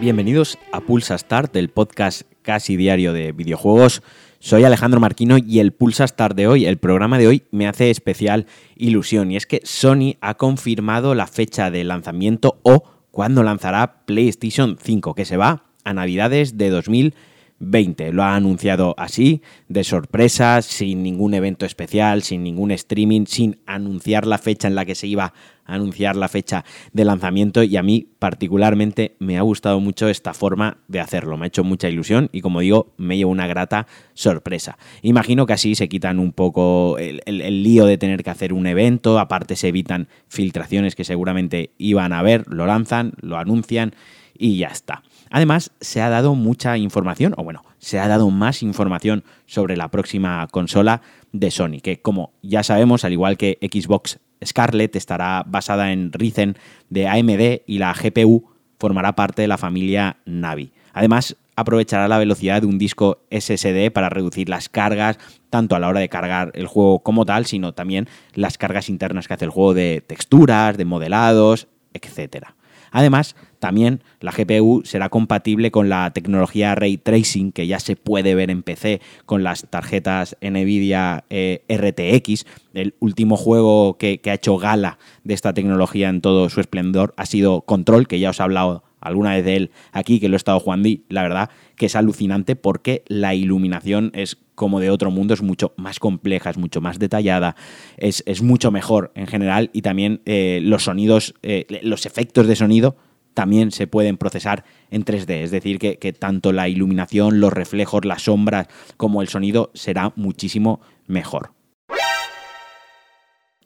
Bienvenidos a Pulsa Start, el podcast casi diario de videojuegos. Soy Alejandro Marquino y el Pulsa Start de hoy, el programa de hoy, me hace especial ilusión. Y es que Sony ha confirmado la fecha de lanzamiento o cuándo lanzará PlayStation 5, que se va a Navidades de 2020. Lo ha anunciado así, de sorpresa, sin ningún evento especial, sin ningún streaming, sin anunciar la fecha en la que se iba anunciar la fecha de lanzamiento y a mí particularmente me ha gustado mucho esta forma de hacerlo. Me ha hecho mucha ilusión y como digo, me llevo una grata sorpresa. Imagino que así se quitan un poco el, el lío de tener que hacer un evento, aparte se evitan filtraciones que seguramente iban a ver, lo lanzan, lo anuncian y ya está. Además, se ha dado mucha información, o bueno, se ha dado más información sobre la próxima consola de Sony, que como ya sabemos, al igual que Xbox Scarlett estará basada en Ryzen de AMD y la GPU formará parte de la familia Navi. Además, aprovechará la velocidad de un disco SSD para reducir las cargas, tanto a la hora de cargar el juego como tal, sino también las cargas internas que hace el juego de texturas, de modelados, etcétera. Además, también la GPU será compatible con la tecnología Ray Tracing, que ya se puede ver en PC con las tarjetas NVIDIA eh, RTX. El último juego que, ha hecho gala de esta tecnología en todo su esplendor ha sido Control, que ya os he hablado alguna vez de él aquí, que lo he estado jugando y la verdad que es alucinante porque la iluminación es como de otro mundo, es mucho más compleja, es mucho más detallada, es, mucho mejor en general y también eh, los sonidos, eh, los efectos de sonido también se pueden procesar en 3D, es decir, que, que tanto la iluminación, los reflejos, las sombras como el sonido será muchísimo mejor.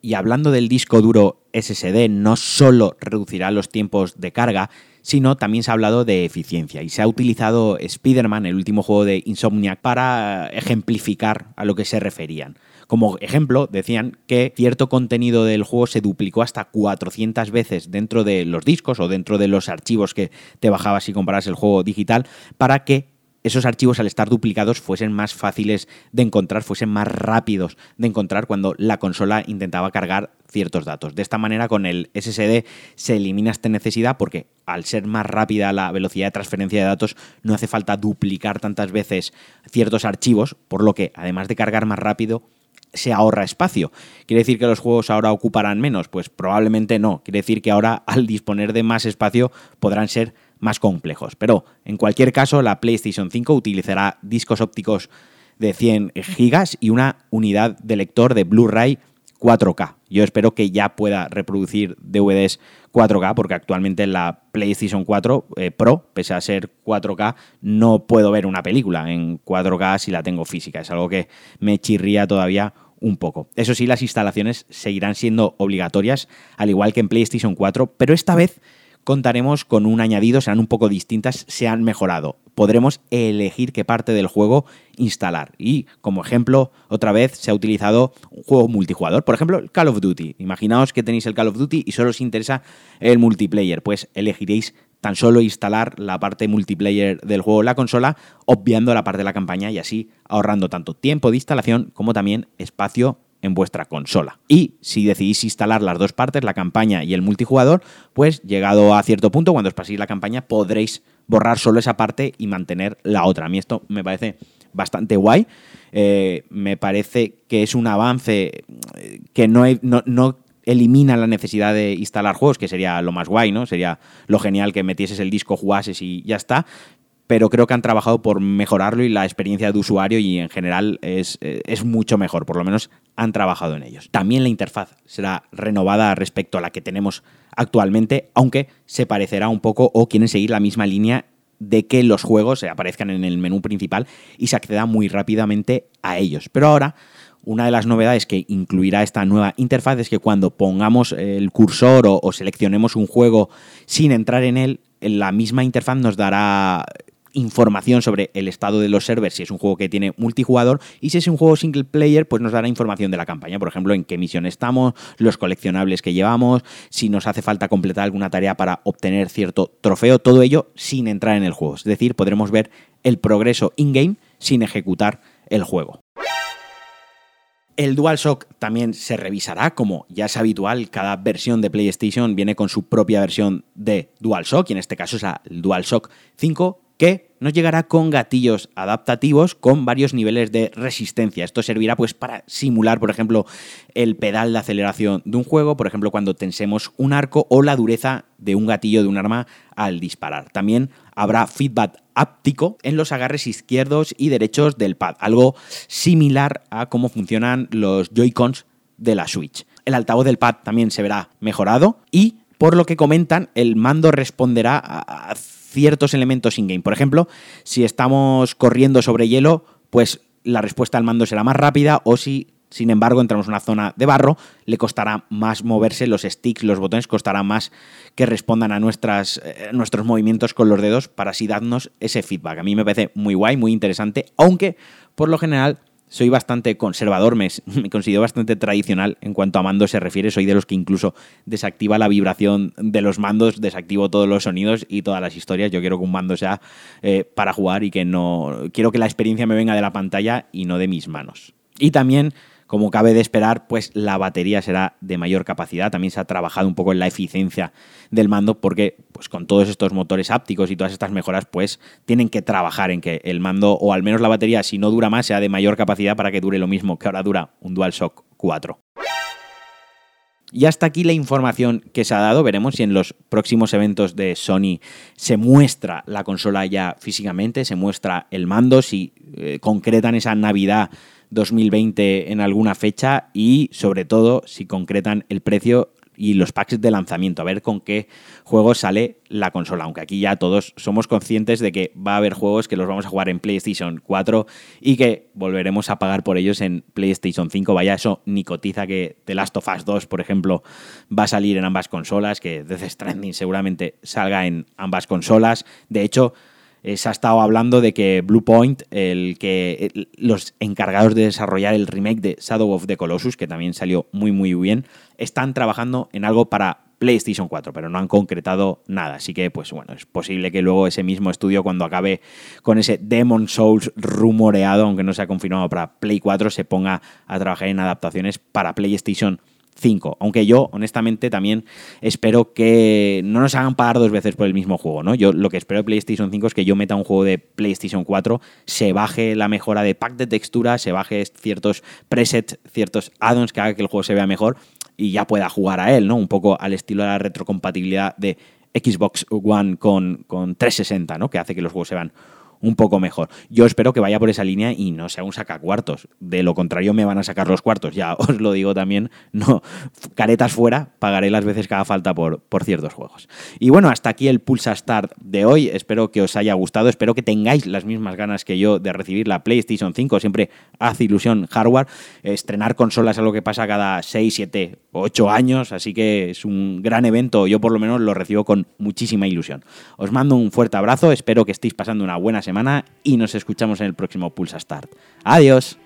Y hablando del disco duro SSD, no solo reducirá los tiempos de carga, sino también se ha hablado de eficiencia y se ha utilizado Spider-Man, el último juego de Insomniac, para ejemplificar a lo que se referían. Como ejemplo, decían que cierto contenido del juego se duplicó hasta 400 veces dentro de los discos o dentro de los archivos que te bajabas y comparas el juego digital para que esos archivos al estar duplicados fuesen más fáciles de encontrar, fuesen más rápidos de encontrar cuando la consola intentaba cargar ciertos datos. De esta manera con el SSD se elimina esta necesidad porque al ser más rápida la velocidad de transferencia de datos no hace falta duplicar tantas veces ciertos archivos, por lo que además de cargar más rápido se ahorra espacio. ¿Quiere decir que los juegos ahora ocuparán menos? Pues probablemente no. Quiere decir que ahora al disponer de más espacio podrán ser más complejos. Pero en cualquier caso, la PlayStation 5 utilizará discos ópticos de 100 gigas y una unidad de lector de Blu-ray 4K. Yo espero que ya pueda reproducir DVDs 4K porque actualmente en la PlayStation 4 eh, Pro, pese a ser 4K, no puedo ver una película en 4K si la tengo física. Es algo que me chirría todavía un poco. Eso sí, las instalaciones seguirán siendo obligatorias, al igual que en PlayStation 4, pero esta vez contaremos con un añadido, serán un poco distintas, se han mejorado. Podremos elegir qué parte del juego instalar. Y como ejemplo, otra vez se ha utilizado un juego multijugador. Por ejemplo, Call of Duty. Imaginaos que tenéis el Call of Duty y solo os interesa el multiplayer. Pues elegiréis tan solo instalar la parte multiplayer del juego en la consola, obviando la parte de la campaña y así ahorrando tanto tiempo de instalación como también espacio en vuestra consola. Y si decidís instalar las dos partes, la campaña y el multijugador, pues llegado a cierto punto, cuando os paséis la campaña, podréis borrar solo esa parte y mantener la otra. A mí esto me parece bastante guay. Eh, me parece que es un avance eh, que no, no, elimina la necesidad de instalar juegos, que sería lo más guay, ¿no? Sería lo genial que metieses el disco, jugases y ya está pero creo que han trabajado por mejorarlo y la experiencia de usuario y en general es, es, mucho mejor, por lo menos han trabajado en ellos. También la interfaz será renovada respecto a la que tenemos actualmente, aunque se parecerá un poco o quieren seguir la misma línea de que los juegos aparezcan en el menú principal y se acceda muy rápidamente a ellos. Pero ahora una de las novedades que incluirá esta nueva interfaz es que cuando pongamos el cursor o, o, seleccionemos un juego sin entrar en él, la misma interfaz nos dará información sobre el estado de los servers si es un juego que tiene multijugador y si es un juego single player pues nos dará información de la campaña, por ejemplo en qué misión estamos, los coleccionables que llevamos, si nos hace falta completar alguna tarea para obtener cierto trofeo, todo ello sin entrar en el juego, es decir, podremos ver el progreso in-game sin ejecutar el juego. El DualShock también se revisará, como ya es habitual, cada versión de PlayStation viene con su propia versión de DualShock, y en este caso es el DualShock 5, que nos llegará con gatillos adaptativos con varios niveles de resistencia. Esto servirá pues para simular, por ejemplo, el pedal de aceleración de un juego, por ejemplo, cuando tensemos un arco o la dureza de un gatillo de un arma al disparar. También habrá feedback áptico en los agarres izquierdos y derechos del pad, algo similar a cómo funcionan los Joy-Cons de la Switch. El altavoz del pad también se verá mejorado y por lo que comentan, el mando responderá a ciertos elementos in-game. Por ejemplo, si estamos corriendo sobre hielo, pues la respuesta al mando será más rápida o si sin embargo, entramos en una zona de barro, le costará más moverse, los sticks, los botones, costará más que respondan a nuestras, eh, nuestros movimientos con los dedos para así darnos ese feedback. A mí me parece muy guay, muy interesante, aunque por lo general soy bastante conservador, me, considero bastante tradicional en cuanto a mandos se refiere. Soy de los que incluso desactiva la vibración de los mandos, desactivo todos los sonidos y todas las historias. Yo quiero que un mando sea eh, para jugar y que no. Quiero que la experiencia me venga de la pantalla y no de mis manos. Y también como cabe de esperar, pues la batería será de mayor capacidad. También se ha trabajado un poco en la eficiencia del mando porque pues con todos estos motores ápticos y todas estas mejoras, pues tienen que trabajar en que el mando o al menos la batería, si no dura más, sea de mayor capacidad para que dure lo mismo que ahora dura un DualShock 4. Y hasta aquí la información que se ha dado. Veremos si en los próximos eventos de Sony se muestra la consola ya físicamente, se muestra el mando, si eh, concretan esa Navidad 2020 en alguna fecha y sobre todo si concretan el precio y los packs de lanzamiento, a ver con qué juegos sale la consola, aunque aquí ya todos somos conscientes de que va a haber juegos que los vamos a jugar en PlayStation 4 y que volveremos a pagar por ellos en PlayStation 5, vaya eso ni cotiza que The Last of Us 2, por ejemplo, va a salir en ambas consolas, que Death Stranding seguramente salga en ambas consolas, de hecho eh, se ha estado hablando de que Bluepoint, el que los encargados de desarrollar el remake de Shadow of the Colossus, que también salió muy muy bien, están trabajando en algo para PlayStation 4, pero no han concretado nada. Así que, pues bueno, es posible que luego ese mismo estudio, cuando acabe con ese Demon Souls rumoreado, aunque no se ha confirmado para Play 4, se ponga a trabajar en adaptaciones para PlayStation 5. Aunque yo, honestamente, también espero que no nos hagan pagar dos veces por el mismo juego, ¿no? Yo lo que espero de PlayStation 5 es que yo meta un juego de PlayStation 4, se baje la mejora de pack de textura, se baje ciertos presets, ciertos add-ons que haga que el juego se vea mejor y ya pueda jugar a él, ¿no? Un poco al estilo de la retrocompatibilidad de Xbox One con, con 360, ¿no? Que hace que los juegos se vean un poco mejor. Yo espero que vaya por esa línea y no sea un sacacuartos. De lo contrario, me van a sacar los cuartos. Ya os lo digo también. No, caretas fuera, pagaré las veces que haga falta por, por ciertos juegos. Y bueno, hasta aquí el Pulsa Start de hoy. Espero que os haya gustado. Espero que tengáis las mismas ganas que yo de recibir la PlayStation 5. Siempre hace ilusión hardware. Estrenar consolas es algo que pasa cada 6, 7, 8 años. Así que es un gran evento. Yo por lo menos lo recibo con muchísima ilusión. Os mando un fuerte abrazo. Espero que estéis pasando una buena y nos escuchamos en el próximo Pulsa Start. Adiós.